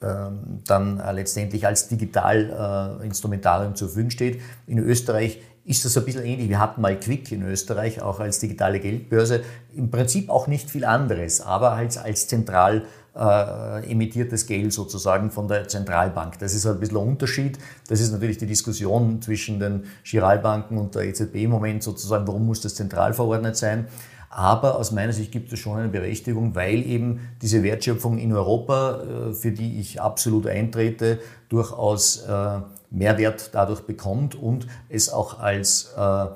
Speaker 3: ähm, dann letztendlich als Digitalinstrumentarium zur Verfügung steht. In Österreich ist das ein bisschen ähnlich. Wir hatten mal Quick in Österreich, auch als digitale Geldbörse. Im Prinzip auch nicht viel anderes, aber als, als zentral äh, emittiertes Geld sozusagen von der Zentralbank. Das ist ein bisschen ein Unterschied. Das ist natürlich die Diskussion zwischen den Giralbanken und der EZB im Moment sozusagen, warum muss das zentral verordnet sein. Aber aus meiner Sicht gibt es schon eine Berechtigung, weil eben diese Wertschöpfung in Europa, äh, für die ich absolut eintrete, durchaus äh, Mehrwert dadurch bekommt und es auch als äh,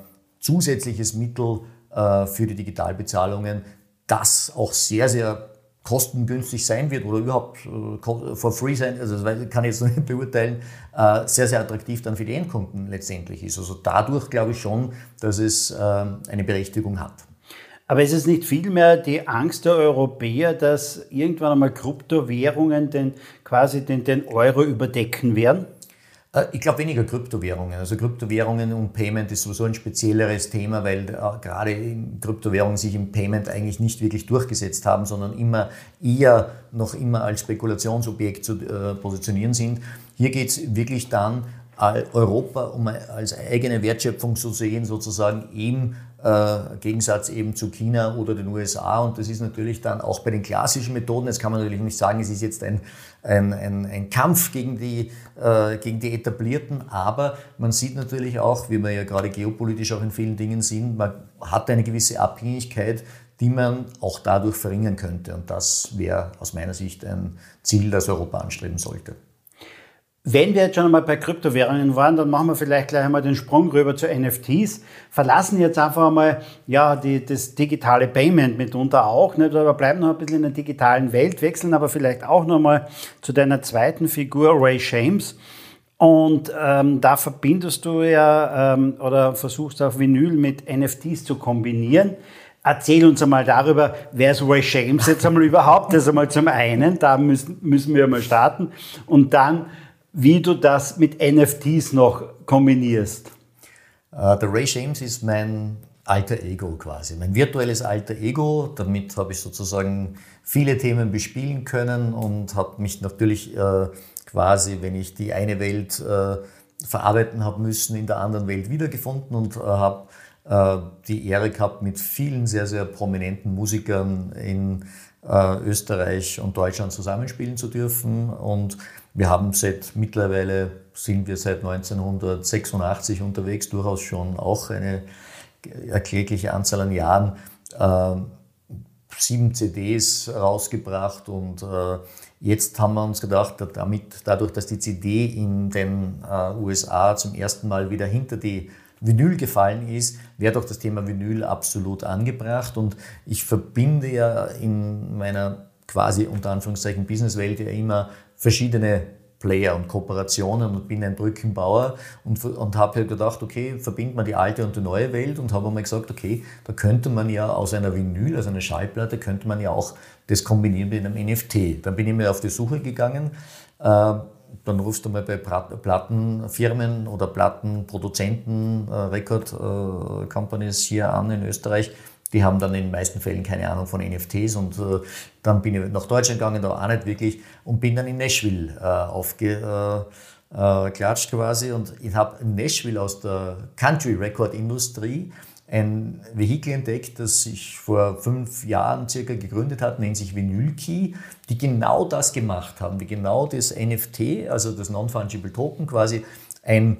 Speaker 3: zusätzliches Mittel für die Digitalbezahlungen, das auch sehr, sehr kostengünstig sein wird oder überhaupt for free sein, also das kann ich jetzt noch nicht beurteilen, sehr, sehr attraktiv dann für die Endkunden letztendlich ist. Also dadurch glaube ich schon, dass es eine Berechtigung hat.
Speaker 2: Aber ist es nicht vielmehr die Angst der Europäer, dass irgendwann einmal Kryptowährungen den, quasi den, den Euro überdecken werden?
Speaker 3: Äh, ich glaube weniger Kryptowährungen. Also Kryptowährungen und Payment ist sowieso ein spezielleres Thema, weil äh, gerade Kryptowährungen sich im Payment eigentlich nicht wirklich durchgesetzt haben, sondern immer eher noch immer als Spekulationsobjekt zu äh, positionieren sind. Hier geht es wirklich dann Europa um als eigene Wertschöpfung zu sehen, sozusagen im äh, Gegensatz eben zu China oder den USA. Und das ist natürlich dann auch bei den klassischen Methoden, jetzt kann man natürlich nicht sagen, es ist jetzt ein, ein, ein, ein Kampf gegen die, äh, gegen die etablierten, aber man sieht natürlich auch, wie wir ja gerade geopolitisch auch in vielen Dingen sind, man hat eine gewisse Abhängigkeit, die man auch dadurch verringern könnte. Und das wäre aus meiner Sicht ein Ziel, das Europa anstreben sollte.
Speaker 2: Wenn wir jetzt schon einmal bei Kryptowährungen waren, dann machen wir vielleicht gleich einmal den Sprung rüber zu NFTs. Verlassen jetzt einfach einmal ja, die, das digitale Payment mitunter auch, nicht? aber bleiben noch ein bisschen in der digitalen Welt, wechseln aber vielleicht auch noch mal zu deiner zweiten Figur, Ray Shames. Und ähm, da verbindest du ja ähm, oder versuchst auch Vinyl mit NFTs zu kombinieren. Erzähl uns einmal darüber, wer ist Ray Shames jetzt einmal überhaupt? Das einmal zum einen, da müssen, müssen wir mal starten. Und dann, wie du das mit NFTs noch kombinierst.
Speaker 3: Uh, der Ray James ist mein alter Ego quasi, mein virtuelles alter Ego. Damit habe ich sozusagen viele Themen bespielen können und habe mich natürlich äh, quasi, wenn ich die eine Welt äh, verarbeiten habe müssen, in der anderen Welt wiedergefunden und äh, habe äh, die Ehre gehabt, mit vielen sehr, sehr prominenten Musikern in äh, Österreich und Deutschland zusammenspielen zu dürfen. Und wir haben seit mittlerweile, sind wir seit 1986 unterwegs, durchaus schon auch eine erklägliche Anzahl an Jahren, äh, sieben CDs rausgebracht und äh, jetzt haben wir uns gedacht, damit, dadurch, dass die CD in den äh, USA zum ersten Mal wieder hinter die Vinyl gefallen ist, wäre doch das Thema Vinyl absolut angebracht. Und ich verbinde ja in meiner quasi unter Anführungszeichen Businesswelt ja immer verschiedene Player und Kooperationen und bin ein Brückenbauer und, und habe halt gedacht, okay, verbindet man die alte und die neue Welt und habe einmal gesagt, okay, da könnte man ja aus einer Vinyl, also einer Schallplatte, könnte man ja auch das kombinieren mit einem NFT. Dann bin ich mir auf die Suche gegangen. Äh, dann rufst du mal bei Plattenfirmen oder Plattenproduzenten, äh, Record äh, Companies hier an in Österreich. Die haben dann in den meisten Fällen keine Ahnung von NFTs und äh, dann bin ich nach Deutschland gegangen, da auch nicht wirklich und bin dann in Nashville äh, aufgeklatscht äh, quasi. Und ich habe in Nashville aus der Country Record Industrie ein Vehikel entdeckt, das sich vor fünf Jahren circa gegründet hat, nennt sich Vinylkey, die genau das gemacht haben, die genau das NFT, also das Non-Fungible Token quasi, ein,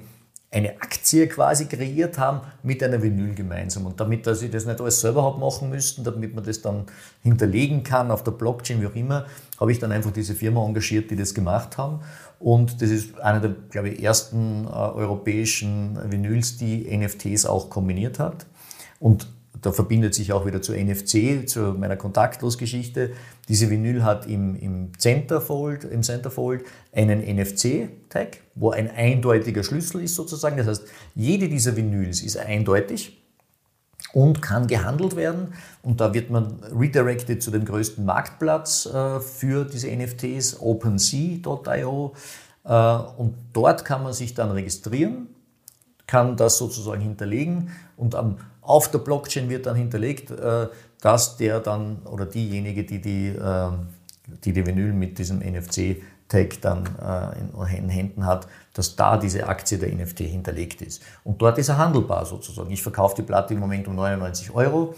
Speaker 3: eine Aktie quasi kreiert haben mit einer Vinyl gemeinsam. Und damit, dass ich das nicht alles selber habe machen müssten, damit man das dann hinterlegen kann auf der Blockchain, wie auch immer, habe ich dann einfach diese Firma engagiert, die das gemacht haben. Und das ist einer der, glaube ich, ersten äh, europäischen Vinyls, die NFTs auch kombiniert hat. Und da verbindet sich auch wieder zu NFC, zu meiner Kontaktlos-Geschichte. Diese Vinyl hat im, im Centerfold, im Centerfold einen NFC-Tag, wo ein eindeutiger Schlüssel ist sozusagen. Das heißt, jede dieser Vinyls ist eindeutig und kann gehandelt werden. Und da wird man redirected zu dem größten Marktplatz äh, für diese NFTs, OpenSea.io. Äh, und dort kann man sich dann registrieren, kann das sozusagen hinterlegen und am auf der Blockchain wird dann hinterlegt, äh, dass der dann oder diejenige, die die, ähm, die, die Vinyl mit diesem NFC-Tag dann äh, in Händen hat, dass da diese Aktie der NFT hinterlegt ist. Und dort ist er handelbar sozusagen. Ich verkaufe die Platte im Moment um 99 Euro.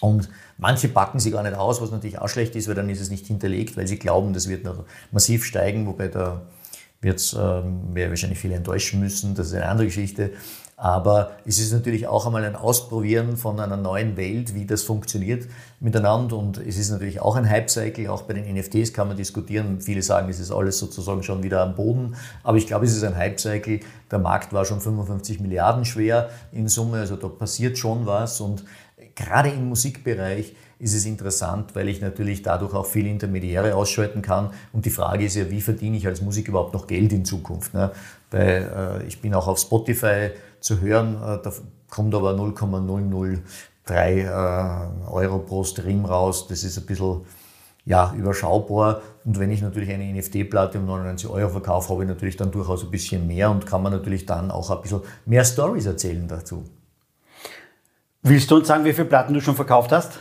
Speaker 3: Und manche packen sie gar nicht aus, was natürlich auch schlecht ist, weil dann ist es nicht hinterlegt, weil sie glauben, das wird noch massiv steigen, wobei da wird es ähm, wahrscheinlich viele enttäuschen müssen. Das ist eine andere Geschichte. Aber es ist natürlich auch einmal ein Ausprobieren von einer neuen Welt, wie das funktioniert miteinander. Und es ist natürlich auch ein Hype-Cycle. Auch bei den NFTs kann man diskutieren. Viele sagen, es ist alles sozusagen schon wieder am Boden. Aber ich glaube, es ist ein Hype-Cycle. Der Markt war schon 55 Milliarden schwer in Summe. Also da passiert schon was. Und gerade im Musikbereich ist es interessant, weil ich natürlich dadurch auch viele Intermediäre ausschalten kann. Und die Frage ist ja, wie verdiene ich als Musik überhaupt noch Geld in Zukunft? Ne? Weil äh, ich bin auch auf Spotify zu hören. Äh, da kommt aber 0,003 äh, Euro pro Stream raus. Das ist ein bisschen ja, überschaubar. Und wenn ich natürlich eine NFT-Platte um 99 Euro verkaufe, habe ich natürlich dann durchaus ein bisschen mehr und kann man natürlich dann auch ein bisschen mehr Stories erzählen dazu.
Speaker 2: Willst du uns sagen, wie viele Platten du schon verkauft hast?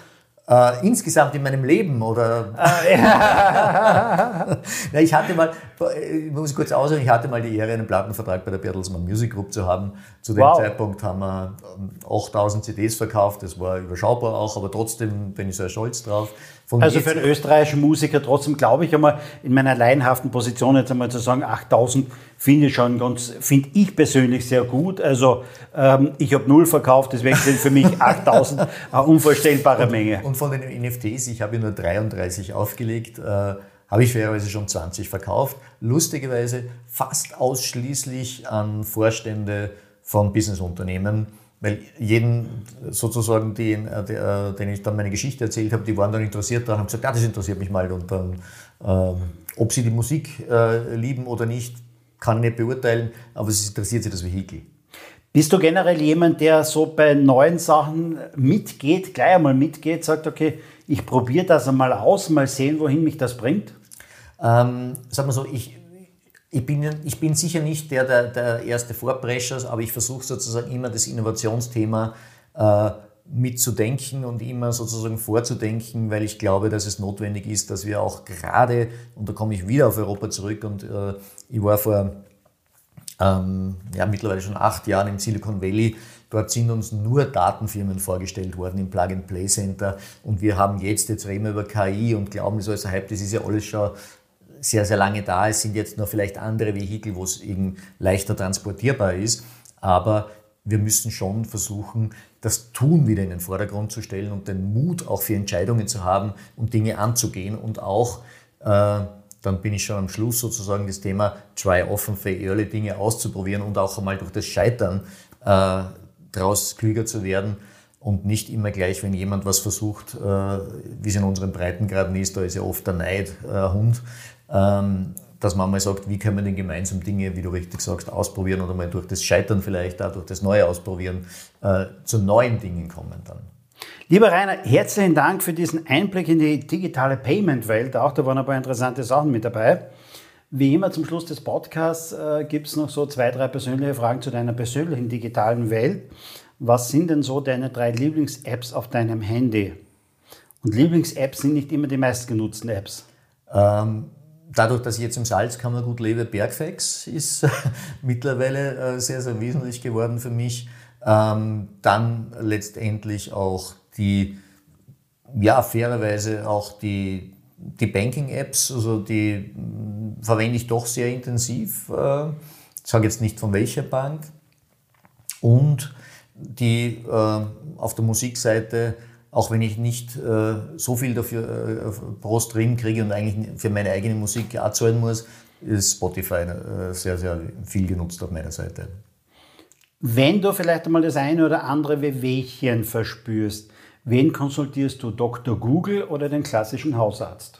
Speaker 3: Äh, insgesamt in meinem Leben oder? Ah, ja. Na, ich hatte mal, ich muss kurz aussagen, ich hatte mal die Ehre, einen Plattenvertrag bei der Bertelsmann Music Group zu haben. Zu dem wow. Zeitpunkt haben wir 8000 ähm, CDs verkauft, das war überschaubar auch, aber trotzdem bin ich sehr stolz drauf.
Speaker 2: Von also für einen österreichischen Musiker trotzdem glaube ich einmal in meiner laienhaften Position jetzt einmal zu sagen, 8000 finde ich schon ganz, finde ich persönlich sehr gut. Also ähm, ich habe null verkauft, deswegen sind für mich 8000 eine unvorstellbare Menge.
Speaker 3: Und von den NFTs, ich habe nur 33 aufgelegt, äh, habe ich fairerweise schon 20 verkauft. Lustigerweise fast ausschließlich an Vorstände von Businessunternehmen weil jeden sozusagen, den, äh, äh, den ich dann meine Geschichte erzählt habe, die waren dann interessiert daran, haben gesagt, ja, das interessiert mich mal. Und dann, ähm, ob sie die Musik äh, lieben oder nicht, kann ich nicht beurteilen, aber es interessiert sie das Vehikel.
Speaker 2: Bist du generell jemand, der so bei neuen Sachen mitgeht, gleich einmal mitgeht, sagt, okay, ich probiere das einmal aus, mal sehen, wohin mich das bringt?
Speaker 3: Ähm, sag mal so, ich, ich bin, ich bin sicher nicht der, der, der erste Vorprescher, aber ich versuche sozusagen immer das Innovationsthema äh, mitzudenken und immer sozusagen vorzudenken, weil ich glaube, dass es notwendig ist, dass wir auch gerade, und da komme ich wieder auf Europa zurück und äh, ich war vor ähm, ja, mittlerweile schon acht Jahren im Silicon Valley, Dort sind uns nur Datenfirmen vorgestellt worden im Plug-and-Play-Center. Und wir haben jetzt, jetzt reden wir über KI und glauben, das ist alles Hype, das ist ja alles schon sehr, sehr lange da. Es sind jetzt nur vielleicht andere Vehikel, wo es eben leichter transportierbar ist, aber wir müssen schon versuchen, das Tun wieder in den Vordergrund zu stellen und den Mut auch für Entscheidungen zu haben und Dinge anzugehen und auch, äh, dann bin ich schon am Schluss sozusagen das Thema try often, fail early, Dinge auszuprobieren und auch einmal durch das Scheitern äh, daraus klüger zu werden und nicht immer gleich, wenn jemand was versucht, äh, wie es in unseren Breitengraden ist, da ist ja oft der Neid äh, Hund, ähm, dass man mal sagt, wie können wir denn gemeinsam Dinge, wie du richtig sagst, ausprobieren oder mal durch das Scheitern vielleicht auch durch das Neue ausprobieren, äh, zu neuen Dingen kommen dann.
Speaker 2: Lieber Rainer, herzlichen Dank für diesen Einblick in die digitale Payment-Welt. Auch da waren ein paar interessante Sachen mit dabei. Wie immer zum Schluss des Podcasts äh, gibt es noch so zwei, drei persönliche Fragen zu deiner persönlichen digitalen Welt. Was sind denn so deine drei Lieblings-Apps auf deinem Handy? Und Lieblings-Apps sind nicht immer die meistgenutzten Apps.
Speaker 3: Ähm, dadurch, dass ich jetzt im Salzkammergut lebe, Bergfex ist mittlerweile äh, sehr, sehr wesentlich geworden für mich. Ähm, dann letztendlich auch die, ja, fairerweise auch die, die Banking-Apps, also die mh, verwende ich doch sehr intensiv. Äh, ich sage jetzt nicht von welcher Bank. Und die äh, auf der Musikseite, auch wenn ich nicht äh, so viel dafür äh, pro Stream kriege und eigentlich für meine eigene Musik zahlen muss, ist Spotify äh, sehr, sehr viel genutzt auf meiner Seite.
Speaker 2: Wenn du vielleicht einmal das eine oder andere Wehwehchen verspürst, Wen konsultierst du, Dr. Google oder den klassischen Hausarzt?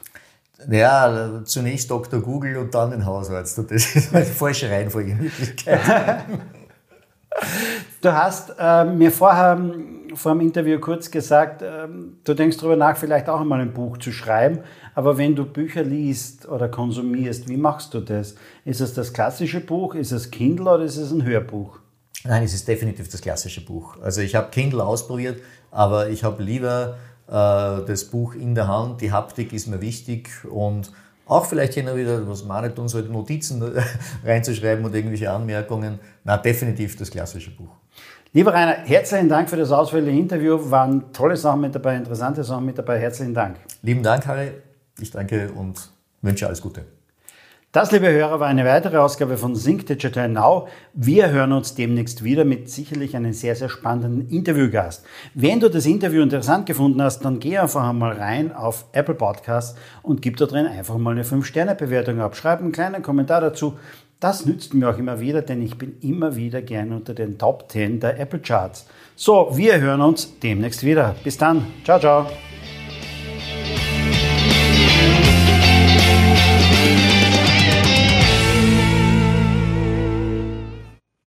Speaker 3: Ja, zunächst Dr. Google und dann den Hausarzt. Das ist eine falsche Reihenfolge in Wirklichkeit.
Speaker 2: du hast äh, mir vorher vor dem Interview kurz gesagt, äh, du denkst darüber nach, vielleicht auch einmal ein Buch zu schreiben. Aber wenn du Bücher liest oder konsumierst, wie machst du das? Ist es das klassische Buch? Ist es Kindle oder ist es ein Hörbuch?
Speaker 3: Nein, es ist definitiv das klassische Buch. Also ich habe Kindle ausprobiert, aber ich habe lieber äh, das Buch in der Hand. Die Haptik ist mir wichtig und auch vielleicht hin und wieder, was man nicht tun sollte, Notizen reinzuschreiben und irgendwelche Anmerkungen. Na, definitiv das klassische Buch.
Speaker 2: Lieber Rainer, herzlichen Dank für das ausführliche Interview. Waren tolle Sachen mit dabei, interessante Sachen mit dabei. Herzlichen Dank.
Speaker 3: Lieben Dank, Harry. Ich danke und wünsche alles Gute.
Speaker 2: Das, liebe Hörer, war eine weitere Ausgabe von Sync Digital Now. Wir hören uns demnächst wieder mit sicherlich einem sehr, sehr spannenden Interviewgast. Wenn du das Interview interessant gefunden hast, dann geh einfach einmal rein auf Apple Podcasts und gib da drin einfach mal eine 5-Sterne-Bewertung ab. Schreib einen kleinen Kommentar dazu. Das nützt mir auch immer wieder, denn ich bin immer wieder gerne unter den Top 10 der Apple Charts. So, wir hören uns demnächst wieder. Bis dann. Ciao, ciao.